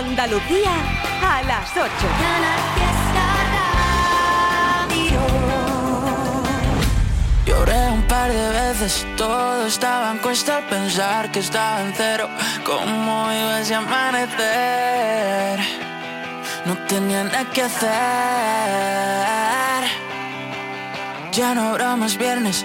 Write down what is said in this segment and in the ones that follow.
Andalucía a las 8. Lloré un par de veces, todo estaba en cuesta pensar que estaba en cero. ¿Cómo iba a amanecer? No tenía nada que hacer. Ya no habrá más viernes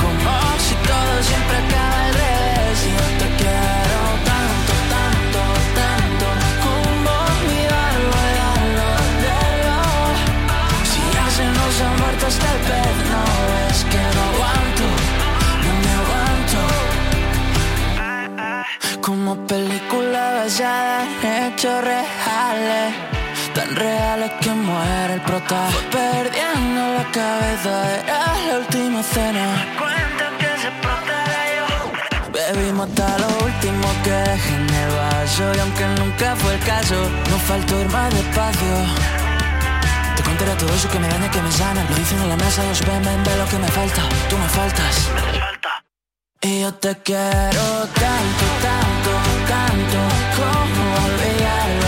Como si todo siempre revés. Y yo te quiero tanto, tanto, tanto, como olvidarlo y darlo, darlo. Si ya se nos ha muerto hasta el pez, no es que no aguanto, no me aguanto. Como película basada en hechos reales Tan reales que muere el prota. Perdiendo la cabeza, era la última cena. Cuenta que se yo Bebimos hasta lo último que dejé en el vaso. Y aunque nunca fue el caso, no faltó ir más despacio. Te contaré todo eso que me daña, que me sana. Lo dicen en la mesa, los ven, ven, ve lo que me falta. Tú me faltas. Y yo te quiero tanto, tanto, tanto Como olvidarlo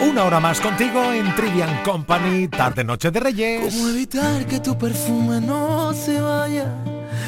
Una hora más contigo en Trivian Company, tarde noche de Reyes. ¿Cómo evitar que tu perfume no se vaya?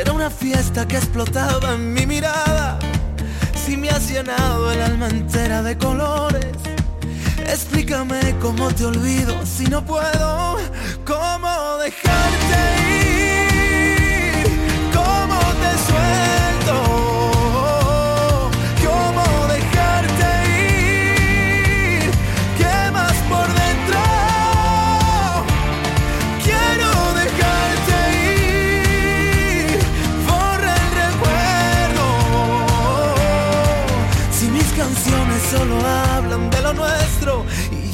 era una fiesta que explotaba en mi mirada. Si me has llenado el alma entera de colores, explícame cómo te olvido si no puedo. ¿Cómo dejarte ir? ¿Cómo te suelto?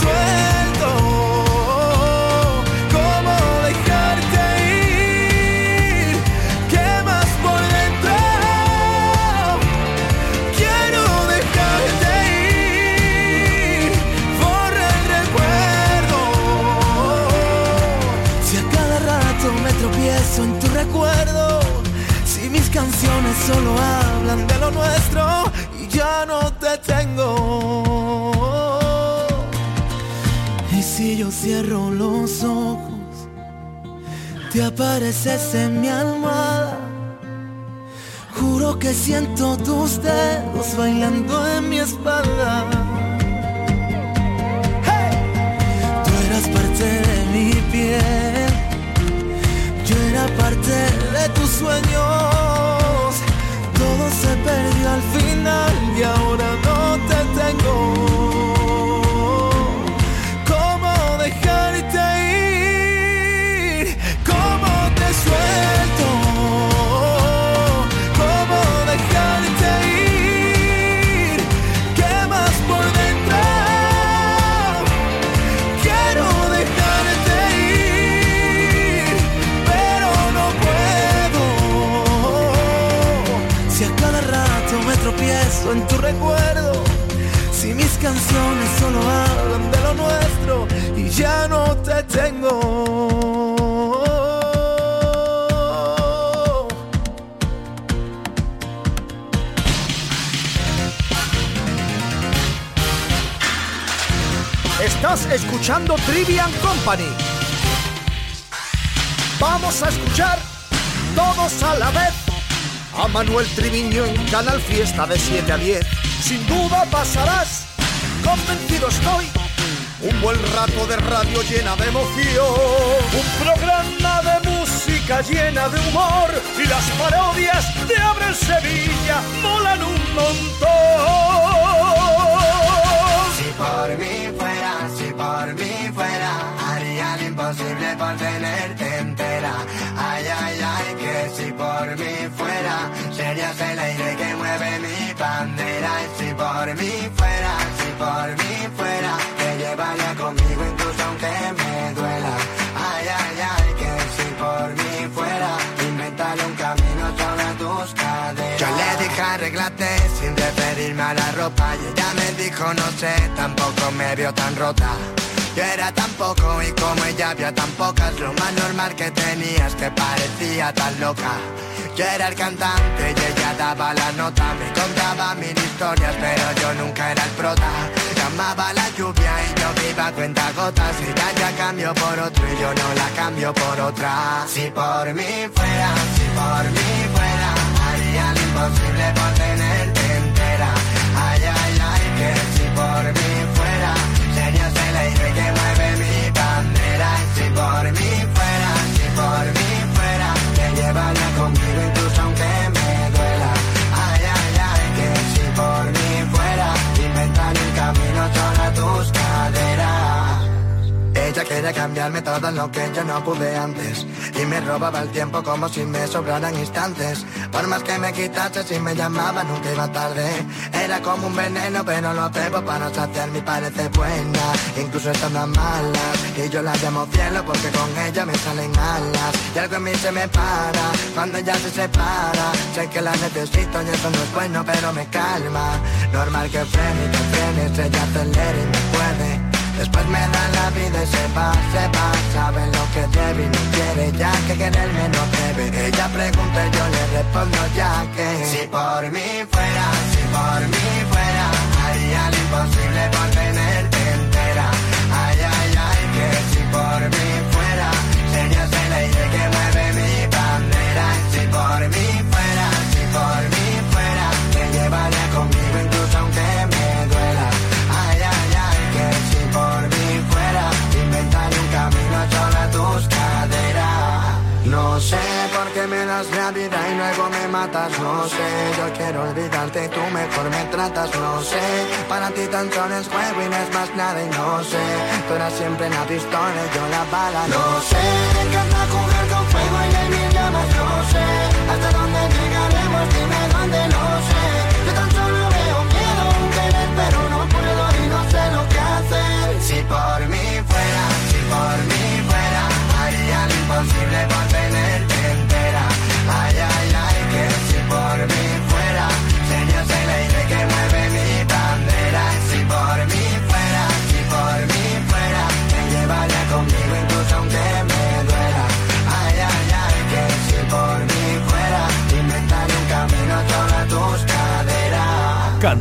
Suelto, ¿cómo dejarte ir? ¿Qué más por dentro? Quiero dejarte ir, por el recuerdo. Si a cada rato me tropiezo en tu recuerdo, si mis canciones solo hablan de lo nuestro y ya no te tengo. Si yo cierro los ojos, te apareces en mi almohada. Juro que siento tus dedos bailando en mi espalda. Tú eras parte de mi piel, yo era parte de tus sueños. Todo se perdió al final y ahora no te tengo. Canciones solo hablan de lo nuestro y ya no te tengo. Estás escuchando Trivian Company. Vamos a escuchar todos a la vez a Manuel Triviño en Canal Fiesta de 7 a 10. Sin duda pasarás, convencido estoy, un buen rato de radio llena de emoción. Un programa de música llena de humor y las parodias de Abre Sevilla molan un montón. Si por mí fuera, si por mí fuera, haría lo imposible por tenerte entera. Ay, ay, ay, que si por mí fuera, serías el aire que mueve mi bandera. Y si por mí fuera, por mí fuera, te llevaría conmigo incluso aunque me duela. Ay, ay, ay, que si por mí fuera, inventaré un camino sobre tus caderas. Yo le dije arreglate sin referirme a la ropa y ella me dijo no sé, tampoco me vio tan rota. Yo era tan poco y como ella había tan pocas, lo más normal que tenías que parecía tan loca. Yo era el cantante y ella daba la nota, me contaba mil historias, pero yo nunca era el prota. Llamaba la lluvia y yo iba a cuenta gotas, ella ya cambió por otro y yo no la cambio por otra. Si por mí fuera, si por mí fuera, haría lo imposible por tenerte entera. Ay, ay, ay, que si por mí fuera, serías el aire que mueve mi bandera. Si por mí llevaría conmigo incluso Ella quería cambiarme todo lo que yo no pude antes. Y me robaba el tiempo como si me sobraran instantes. Por más que me quitase si me llamaba nunca iba tarde. Era como un veneno pero lo bebo para no saciar mi parece buena. Incluso estando malas Y yo la llamo cielo porque con ella me salen alas. Y algo en mí se me para cuando ella se separa. Sé que la necesito y eso no es bueno pero me calma. Normal que frene que frene ella acelera y me puede Después me da la vida y se va, se va. Sabe lo que debe y no quiere ya que quererme no debe. Ella pregunta y yo le respondo ya que. Si por mí fuera, si por mí fuera Haría lo imposible por tenerte No sé, yo quiero olvidarte y tú mejor me tratas No sé, para ti tan solo es juego y no es más nada y no sé. Tú eras siempre la pistola y yo la bala No sé, me encanta jugar con fuego y hay mil llamas No sé, hasta dónde llegaremos, dime dónde no sé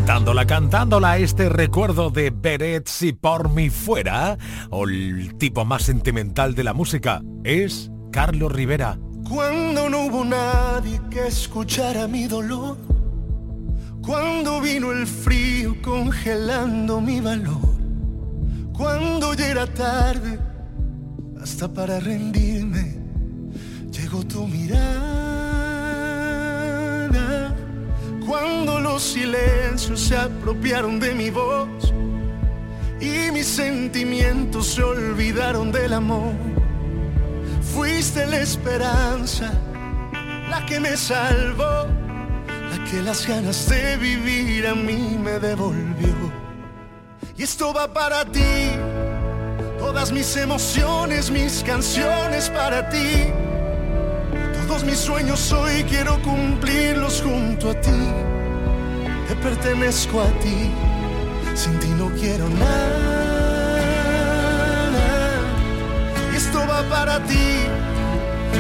cantándola, cantándola este recuerdo de Beret si por mi fuera, o el tipo más sentimental de la música, es Carlos Rivera. Cuando no hubo nadie que escuchara mi dolor, cuando vino el frío congelando mi valor, cuando ya era tarde, hasta para rendirme, llegó tu mirada. Cuando los silencios se apropiaron de mi voz y mis sentimientos se olvidaron del amor Fuiste la esperanza, la que me salvó, la que las ganas de vivir a mí me devolvió. Y esto va para ti, todas mis emociones, mis canciones para ti. Todos mis sueños hoy quiero cumplirlos junto a ti. Te pertenezco a ti, sin ti no quiero nada. va para ti.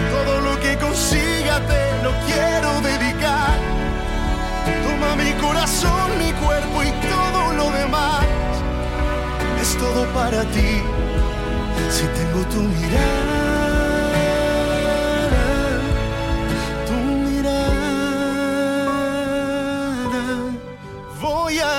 Todo lo que consiga te lo quiero dedicar. Toma mi corazón, mi cuerpo y todo lo demás. Es todo para ti. Si tengo tu mirada,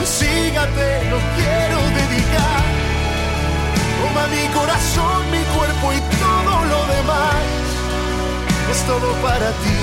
Lo que consiga te lo quiero dedicar. Toma mi corazón, mi cuerpo y todo lo demás. Es todo para ti,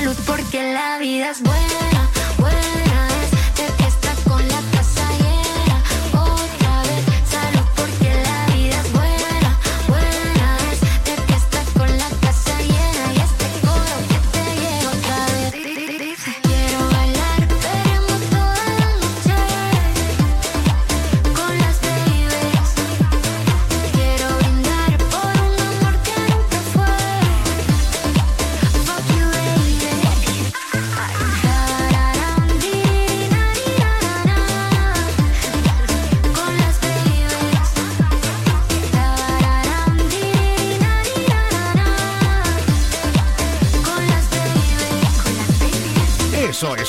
Salud porque la vida es buena,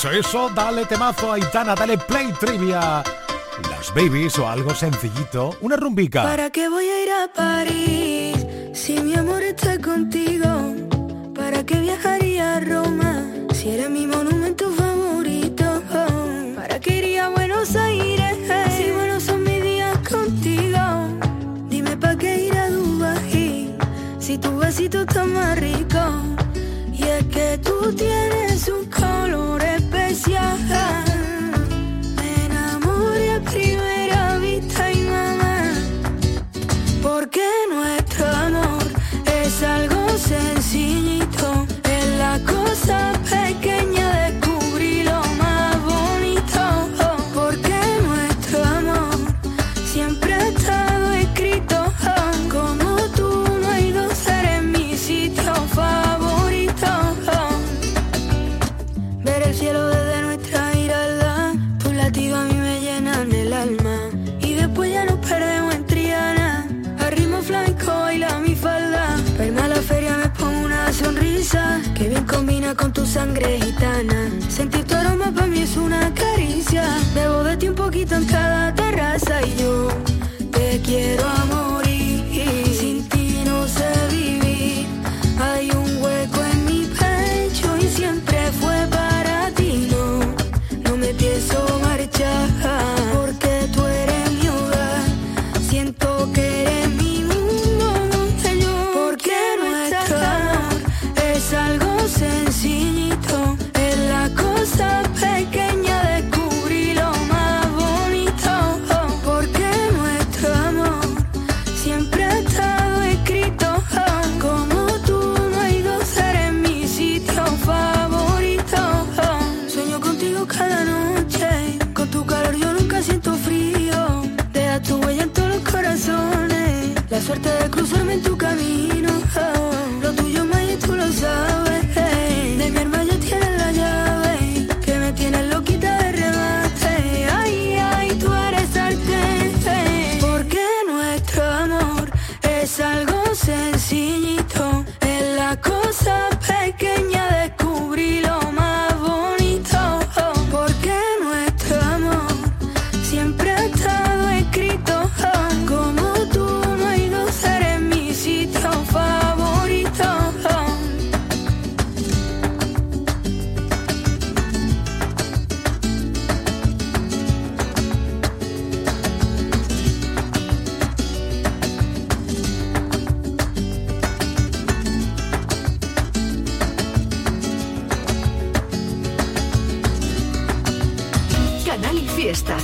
eso, eso, dale temazo a Aitana, dale play trivia. Las babies o algo sencillito, una rumbica. ¿Para qué voy a ir a París si mi amor está contigo? ¿Para qué viajaría a Roma si era mi monumento favorito? ¿Para qué iría a Buenos Aires si buenos son mis días contigo? Dime para qué ir a Dubái si tu besito está más rico. con tu sangre gitana. Sentir tu aroma para mí es una caricia. Debo de ti un poquito en cada terraza y yo te quiero amor.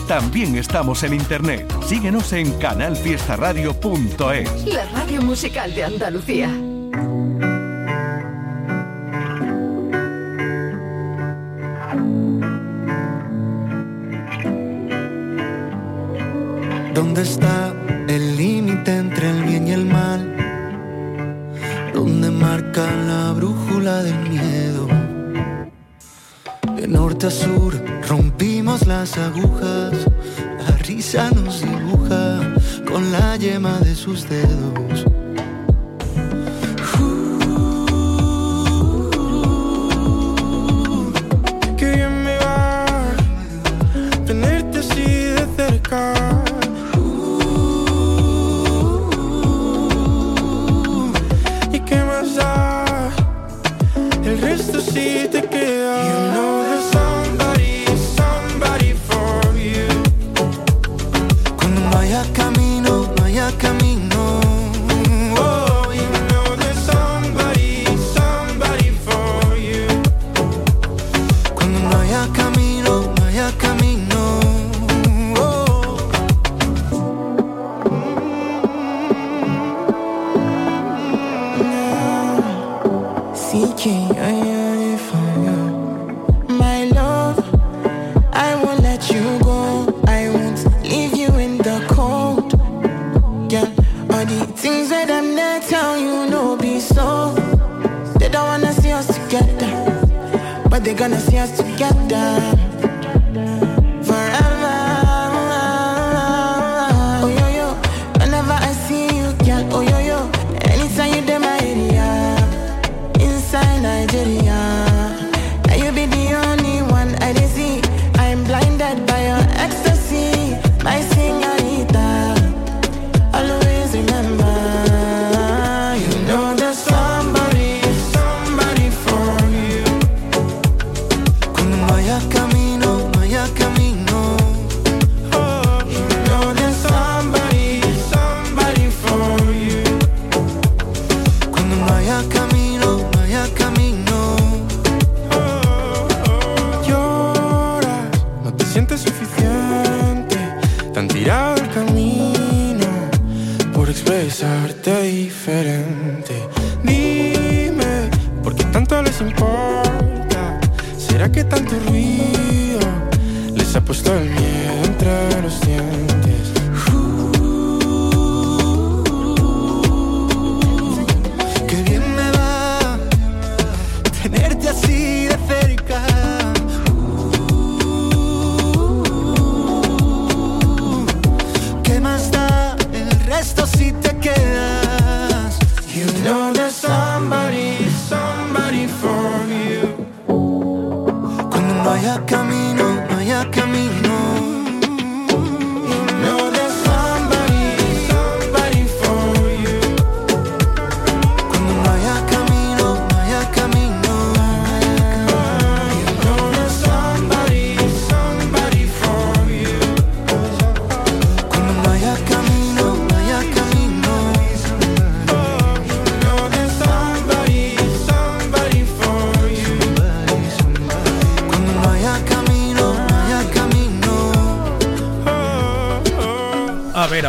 También estamos en internet. Síguenos en canalfiestaradio.es. La radio musical de Andalucía. ¿Dónde está el límite entre el bien y el mal? ¿Dónde marca la brújula del miedo? De norte a sur rompí las agujas, la risa nos dibuja con la yema de sus dedos.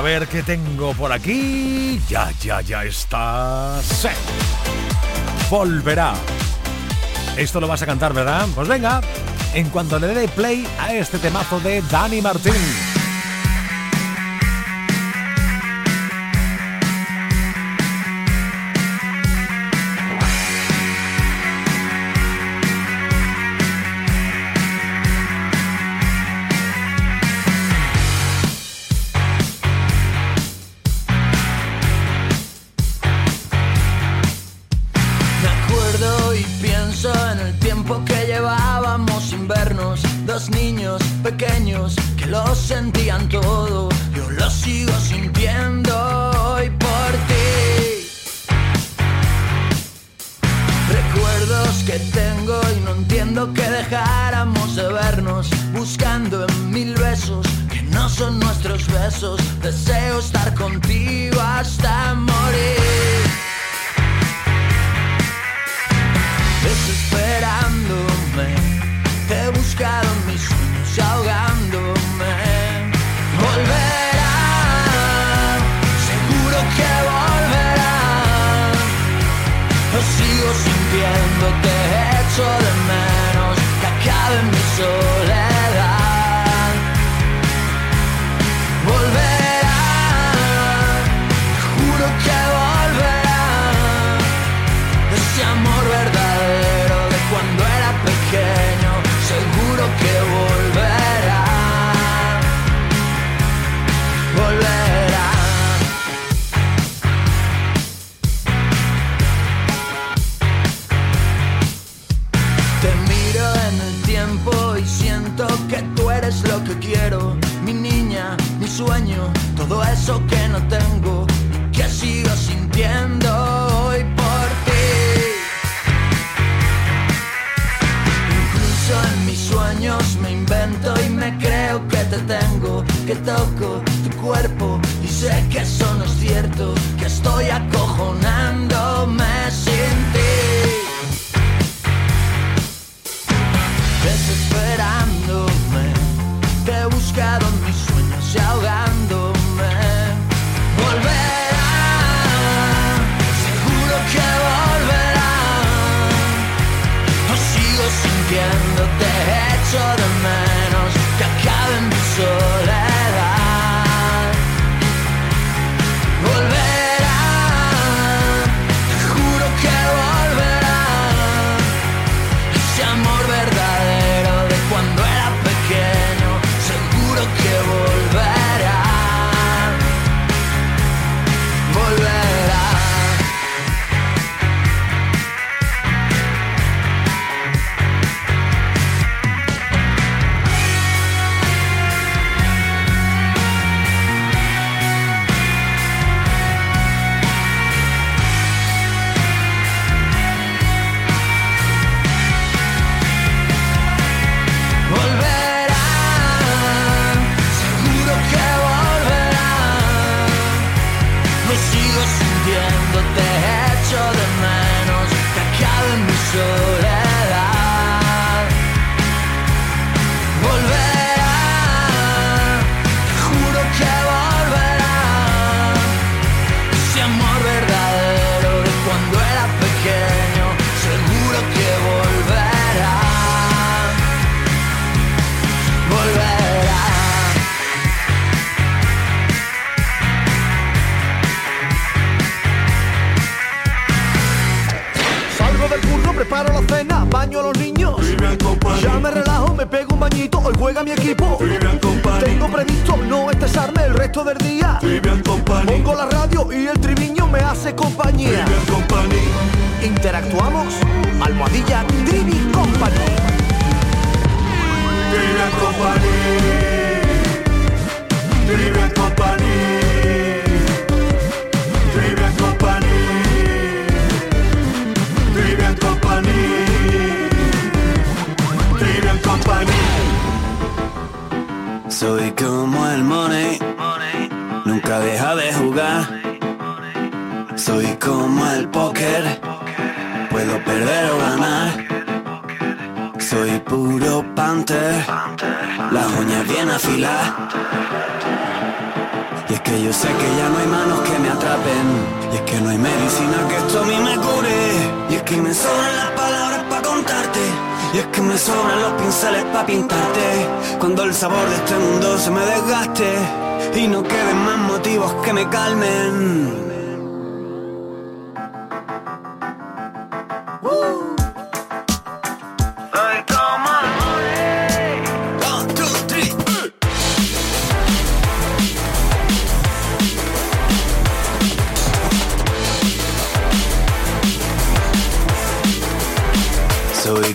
ver qué tengo por aquí. Ya, ya, ya está. Se volverá. Esto lo vas a cantar, ¿verdad? Pues venga, en cuanto le dé play a este temazo de Dani Martín.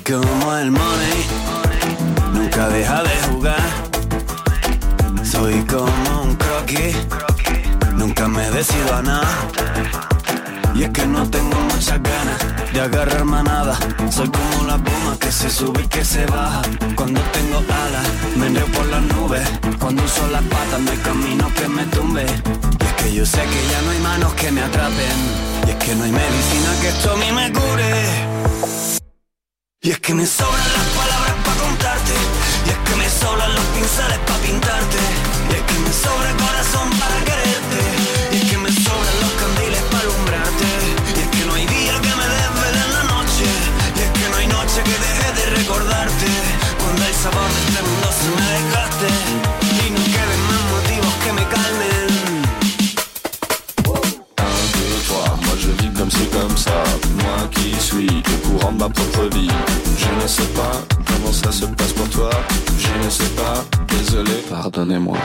Como el money, nunca deja de jugar. Soy como un croquis, nunca me decido a nada. Y es que no tengo muchas ganas de agarrar manada. Soy como la puma que se sube y que se baja. Cuando tengo alas, me enreo por las nubes. Cuando uso las patas, no hay camino que me tumbe. Y es que yo sé que ya no hay manos que me atrapen. Y es que no hay medicina que esto a me cure. Y es que me sobran las palabras para contarte. Y es que me sobran los pinceles para pintarte. Y es que me sobra el corazón para quererte. Ma propre vie. Je ne sais pas comment ça se passe pour toi. Je ne sais pas, désolé, pardonnez-moi.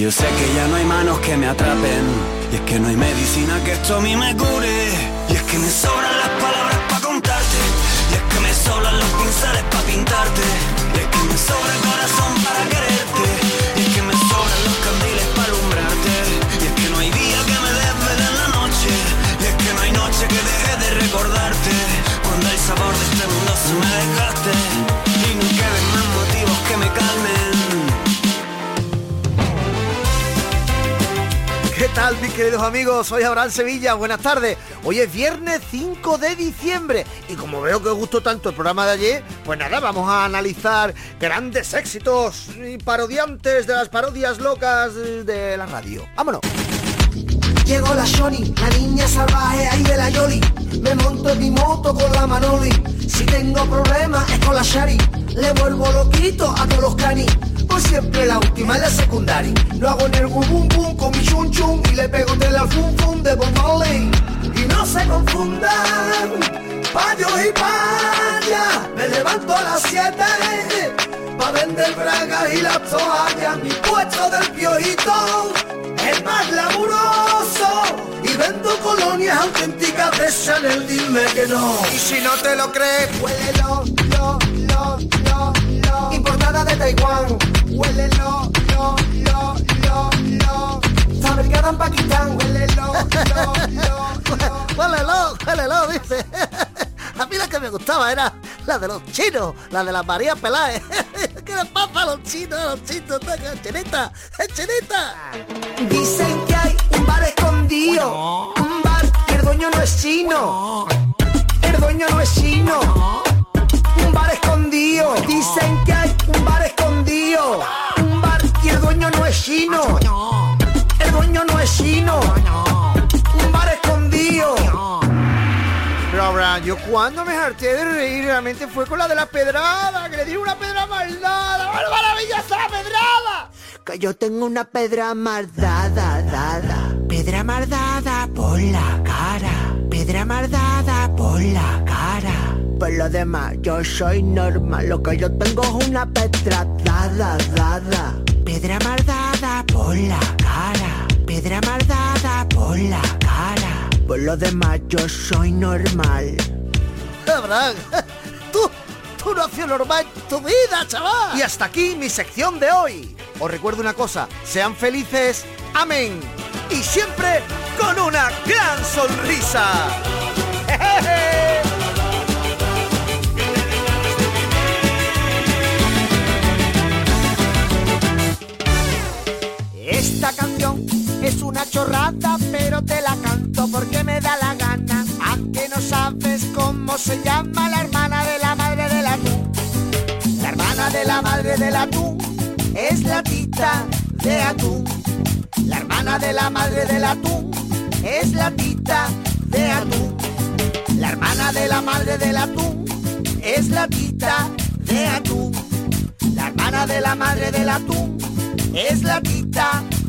Yo sé que ya no hay manos que me atrapen. Y es que no hay medicina que esto a mí me cure. Y es que me sobran queridos amigos? Soy Abraham Sevilla, buenas tardes. Hoy es viernes 5 de diciembre y como veo que os gustó tanto el programa de ayer, pues nada, vamos a analizar grandes éxitos y parodiantes de las parodias locas de la radio. ¡Vámonos! Llegó la Shoni, la niña salvaje ahí de la Yoli. Me monto en mi moto con la Manoli. Si tengo problemas es con la Shari. Le vuelvo loquito a todos los canis. Por siempre la última en la secundaria. Lo hago en el bum bum con mi chun chun. Y le pego de la fum fum de Bob. Y no se confundan, payos y payas. Me levanto a las 7 pa' vender bragas y las toallas. Mi puesto del piojito es más laburoso y vendo colonias auténticas de Chanel, dime que no. Y si no te lo crees, huélelo, lo, lo, lo, de Taiwán, huélelo, lo, lo, lo, lo. Fabricada en Pakistán, huélelo, lo, lo, lo. Huélelo, huélelo, dice. A mí la que me gustaba era la de los chinos, la de la María Peláez. ¿Qué le pasa a los chinos, los chinos? ¡Chinita! ¡Chinita! Dicen que hay un bar escondido, un bar que el dueño no es chino, el dueño no es chino, un bar escondido. Dicen que hay un bar escondido. Un bar y el dueño no es chino. El dueño no es chino. Un bar escondido. Laura, yo cuando me harté de reír realmente fue con la de la pedrada, que le di una pedra maldada, ¡Una maravillosa la pedrada. Que yo tengo una pedra maldada, dada. Pedra mardada por la cara. Pedra mardada por la cara. Por lo demás, yo soy normal. Lo que yo tengo es una pedra dada, dada. Pedra mardada por la cara. Pedra mardada por la cara. Por lo demás, yo soy normal. Abraham, tú, tú no has sido normal en tu vida, chaval. Y hasta aquí mi sección de hoy. Os recuerdo una cosa, sean felices, amén. Y siempre con una gran sonrisa. ¡Jejeje! Esta canción es una chorrada, pero te la canto porque me da la gana. ¿A que no sabes cómo se llama la hermana de la madre del atún? La hermana de la madre del atún es la tita de atún. La hermana de la madre del atún es la tita de atún. La hermana de la madre del atún es la tita de atún. La hermana de la madre del atún es la tita de atún.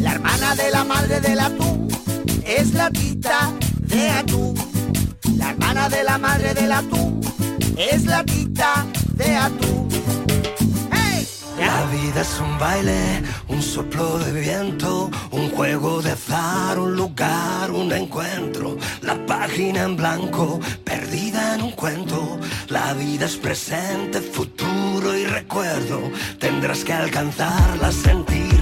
La hermana de la madre del atún es la tita de atún. La hermana de la madre del atún es la tita de atún. La vida es un baile, un soplo de viento, un juego de azar, un lugar, un encuentro. La página en blanco, perdida en un cuento. La vida es presente, futuro y recuerdo. Tendrás que alcanzarla, sentir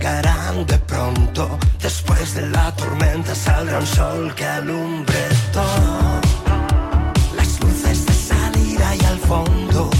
De pronto. Después de la tormenta saldrá un sol que alumbre todo. Las luces de salida y al fondo.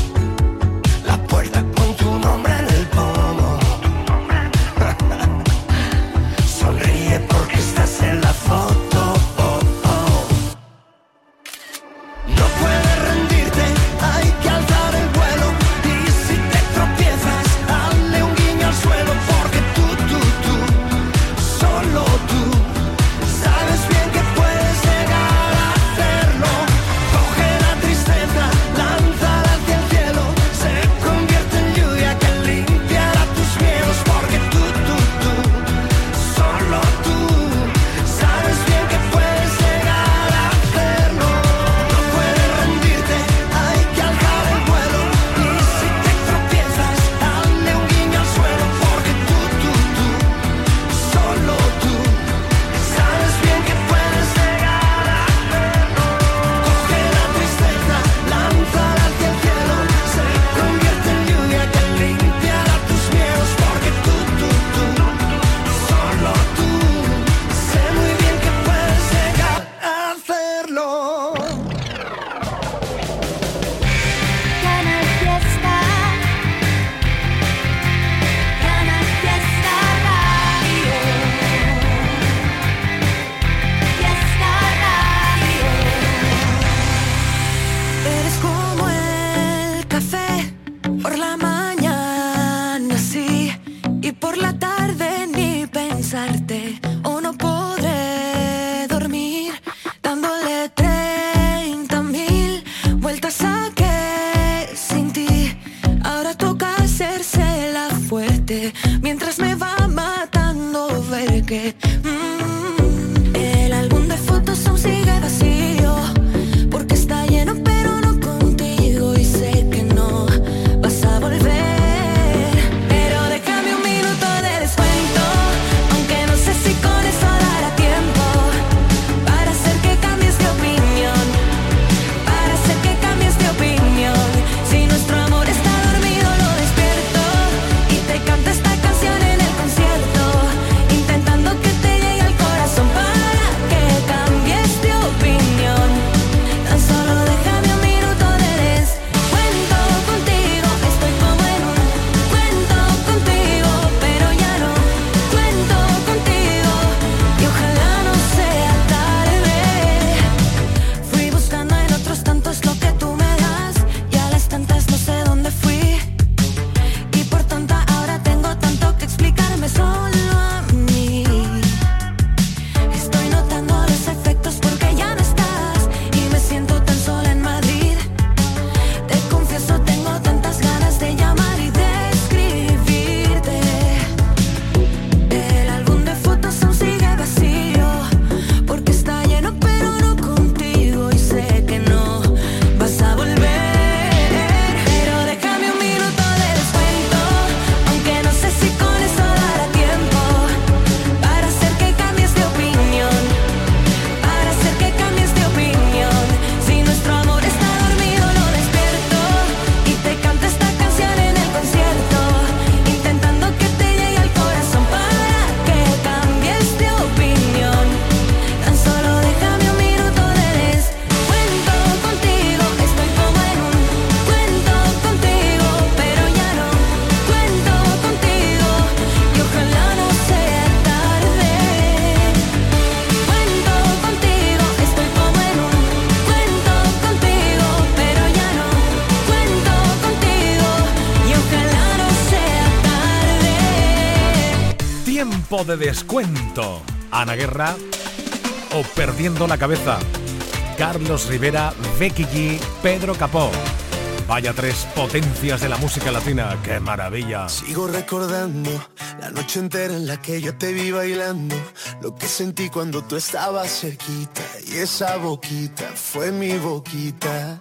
De descuento. Ana Guerra o Perdiendo la Cabeza. Carlos Rivera, Becky G, Pedro Capó. Vaya tres potencias de la música latina. ¡Qué maravilla! Sigo recordando la noche entera en la que yo te vi bailando, lo que sentí cuando tú estabas cerquita y esa boquita fue mi boquita.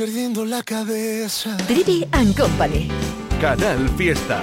perdiendo la cabeza. Trivi and Company. Canal Fiesta.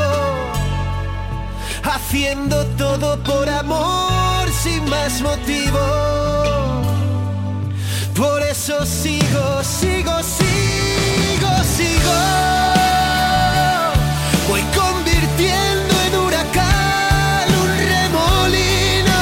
haciendo todo por amor sin más motivo. Por eso sigo, sigo, sigo, sigo. Voy convirtiendo en huracán un remolino,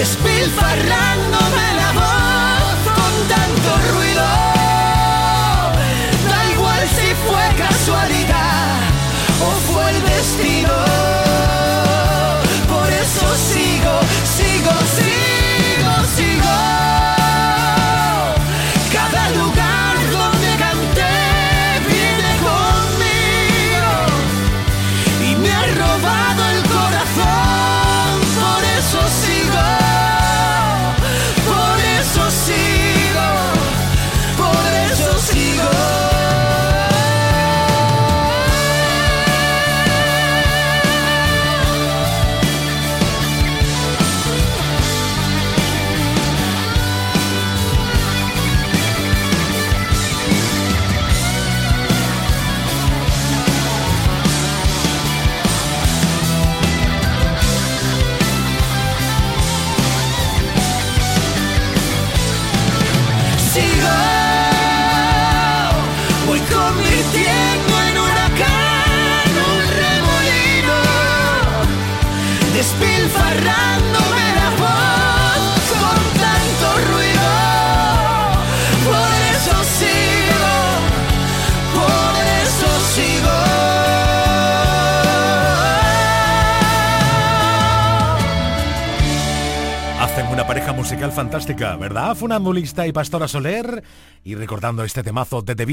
despilfarrar. Fantástica, ¿verdad? Funambulista y Pastora Soler. Y recordando este temazo de De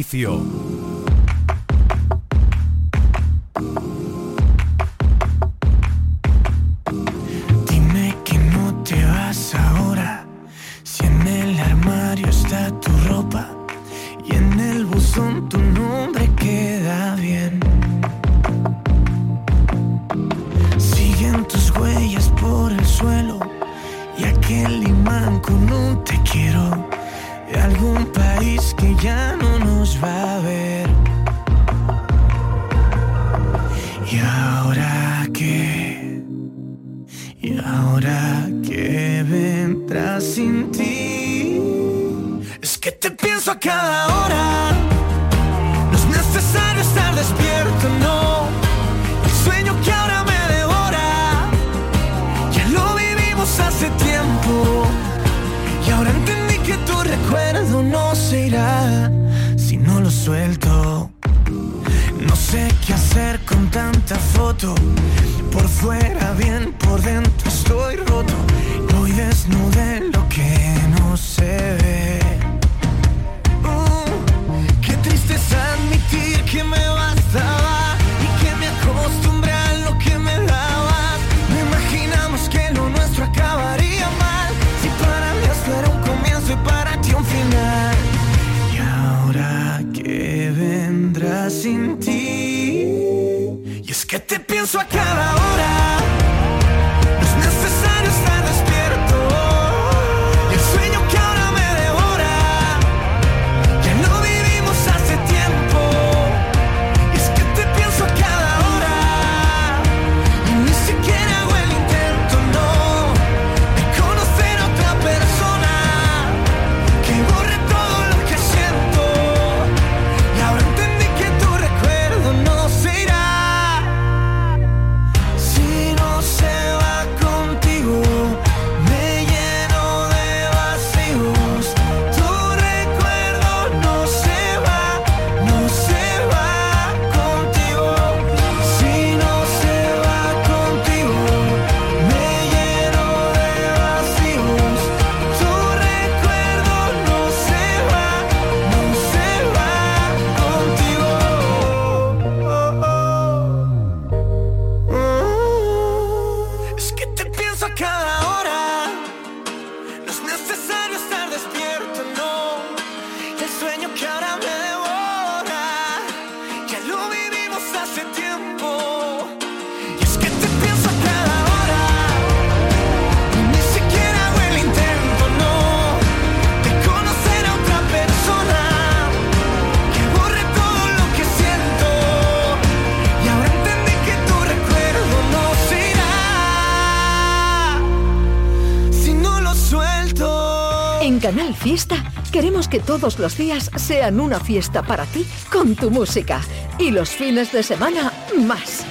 todos los días sean una fiesta para ti con tu música y los fines de semana más.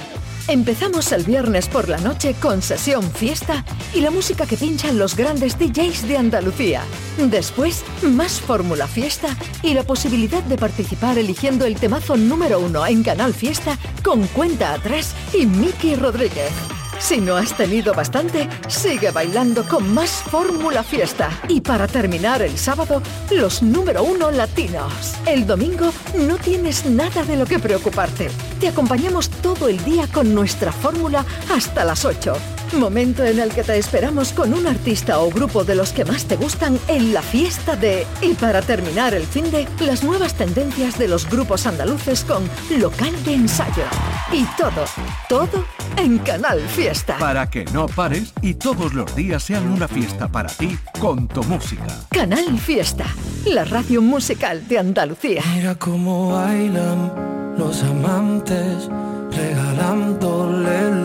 Empezamos el viernes por la noche con sesión fiesta y la música que pinchan los grandes DJs de Andalucía. Después, más fórmula fiesta y la posibilidad de participar eligiendo el temazo número uno en Canal Fiesta con cuenta atrás y Miki Rodríguez. Si no has tenido bastante, sigue bailando con más Fórmula Fiesta. Y para terminar el sábado, los número uno latinos. El domingo no tienes nada de lo que preocuparte. Te acompañamos todo el día con nuestra fórmula hasta las 8. Momento en el que te esperamos con un artista o grupo de los que más te gustan en la fiesta de... Y para terminar el fin de, las nuevas tendencias de los grupos andaluces con local de ensayo. Y todo, todo en Canal Fiesta. Para que no pares y todos los días sean una fiesta para ti con tu música. Canal Fiesta, la radio musical de Andalucía. Mira cómo bailan los amantes, regalándole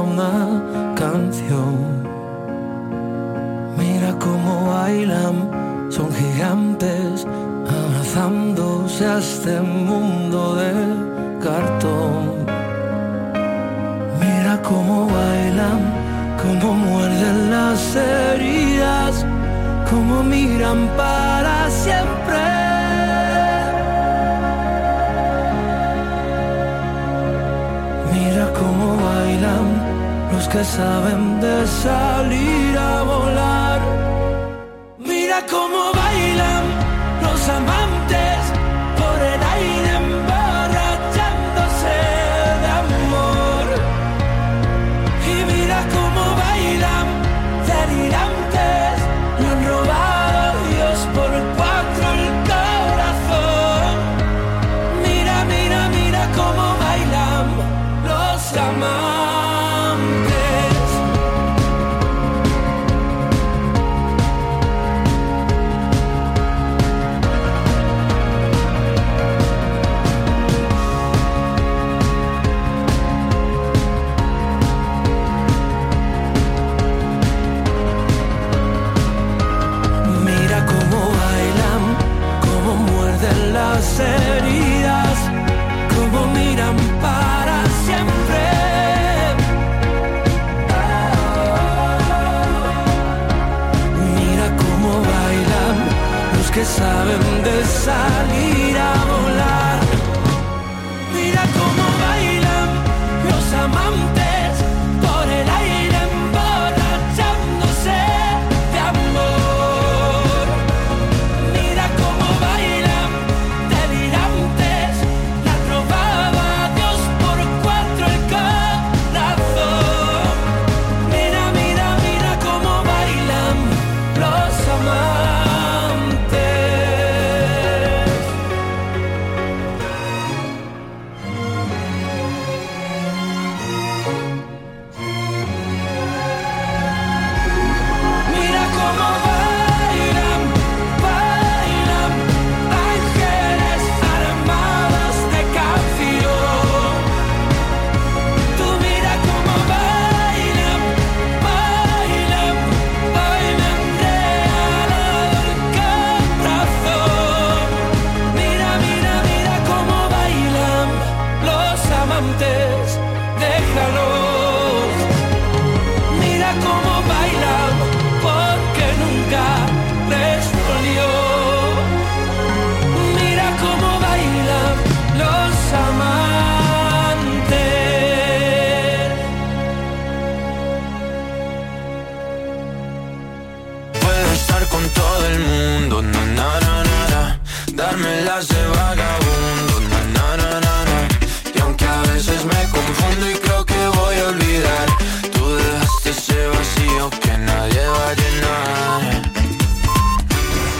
una canción. Mira cómo bailan, son gigantes, abrazándose a este mundo de cartón. Mira cómo bailan, cómo muerden las heridas, cómo miran para siempre. Mira cómo bailan los que saben de salir a volar. Mira cómo bailan los amantes que saben de salir